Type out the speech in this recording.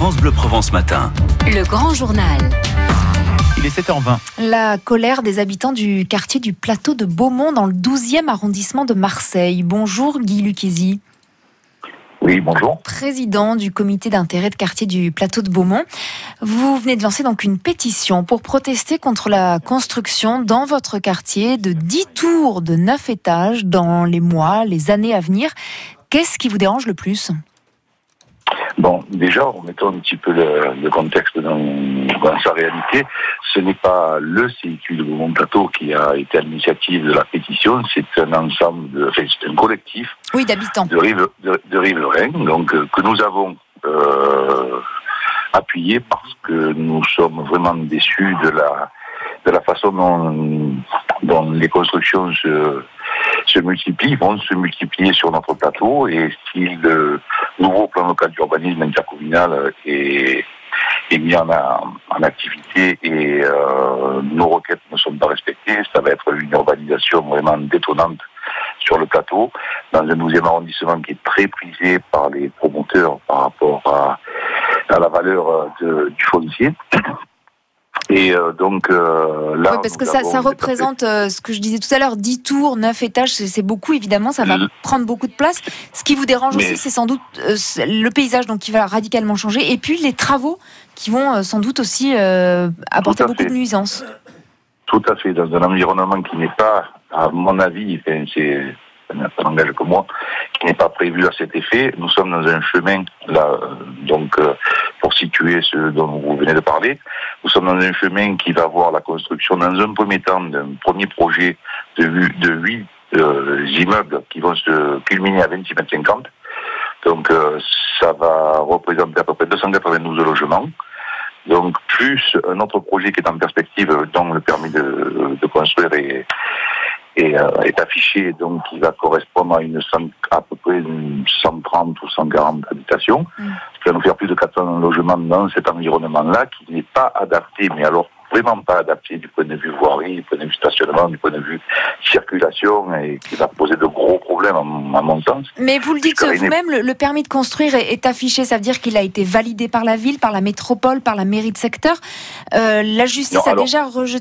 France Bleu Provence Matin. Le grand journal. Il est 7h20. La colère des habitants du quartier du plateau de Beaumont dans le 12e arrondissement de Marseille. Bonjour Guy Lucchesi. Oui, bonjour. Président du comité d'intérêt de quartier du plateau de Beaumont. Vous venez de lancer donc une pétition pour protester contre la construction dans votre quartier de 10 tours de 9 étages dans les mois, les années à venir. Qu'est-ce qui vous dérange le plus? Bon, déjà, remettons un petit peu le, le contexte dans, dans, sa réalité. Ce n'est pas le CIQ de Beaumont Plateau qui a été à l'initiative de la pétition, c'est un ensemble, de, enfin, c'est un collectif oui, d'habitants de, rive, de, de riverains, donc euh, que nous avons euh, appuyé parce que nous sommes vraiment déçus de la de la façon dont, dont les constructions se, se multiplient, vont se multiplier sur notre plateau et si le nouveau plan local d'urbanisme intercommunal est, mis en, activité et euh, nos requêtes ne sont pas respectées, ça va être une urbanisation vraiment détonnante sur le plateau, dans un 12e arrondissement qui est très prisé par les promoteurs par rapport à, la valeur du foncier. Et euh, donc euh, là, oui, parce que ça, ça représente euh, ce que je disais tout à l'heure, 10 tours, 9 étages, c'est beaucoup évidemment, ça va prendre beaucoup de place. Ce qui vous dérange Mais- aussi, c'est sans doute le paysage donc qui va radicalement changer, et puis les travaux qui vont sans doute aussi apporter beaucoup fait. de nuisances. tout à fait dans un environnement qui n'est pas, à mon avis, enfin, c'est ça n'engage que moi, qui n'est pas prévu à cet effet. Nous sommes dans un chemin là, donc pour situer ce dont vous venez de parler, nous sommes dans un chemin qui va voir la construction dans un premier temps d'un premier projet de de huit euh, immeubles qui vont se culminer à 26 mètres 50. Donc euh, ça va représenter à peu près 292 logements. Donc plus un autre projet qui est en perspective, euh, dont le permis de, de construire est, est, euh, est affiché, donc qui va correspondre à une à peu près une 130 ou 140 habitations, Mm. qui va nous faire plus de 400 logements dans cet environnement-là, qui n'est pas adapté, mais alors vraiment pas adapté du point de vue voirie, du point de vue stationnement, du point de vue circulation, et qui va poser de gros problèmes à mon, sens. Mais vous le dites vous-même, le, le permis de construire est, est affiché, ça veut dire qu'il a été validé par la ville, par la métropole, par la mairie de secteur. Euh, la justice Non, a déjà rejeté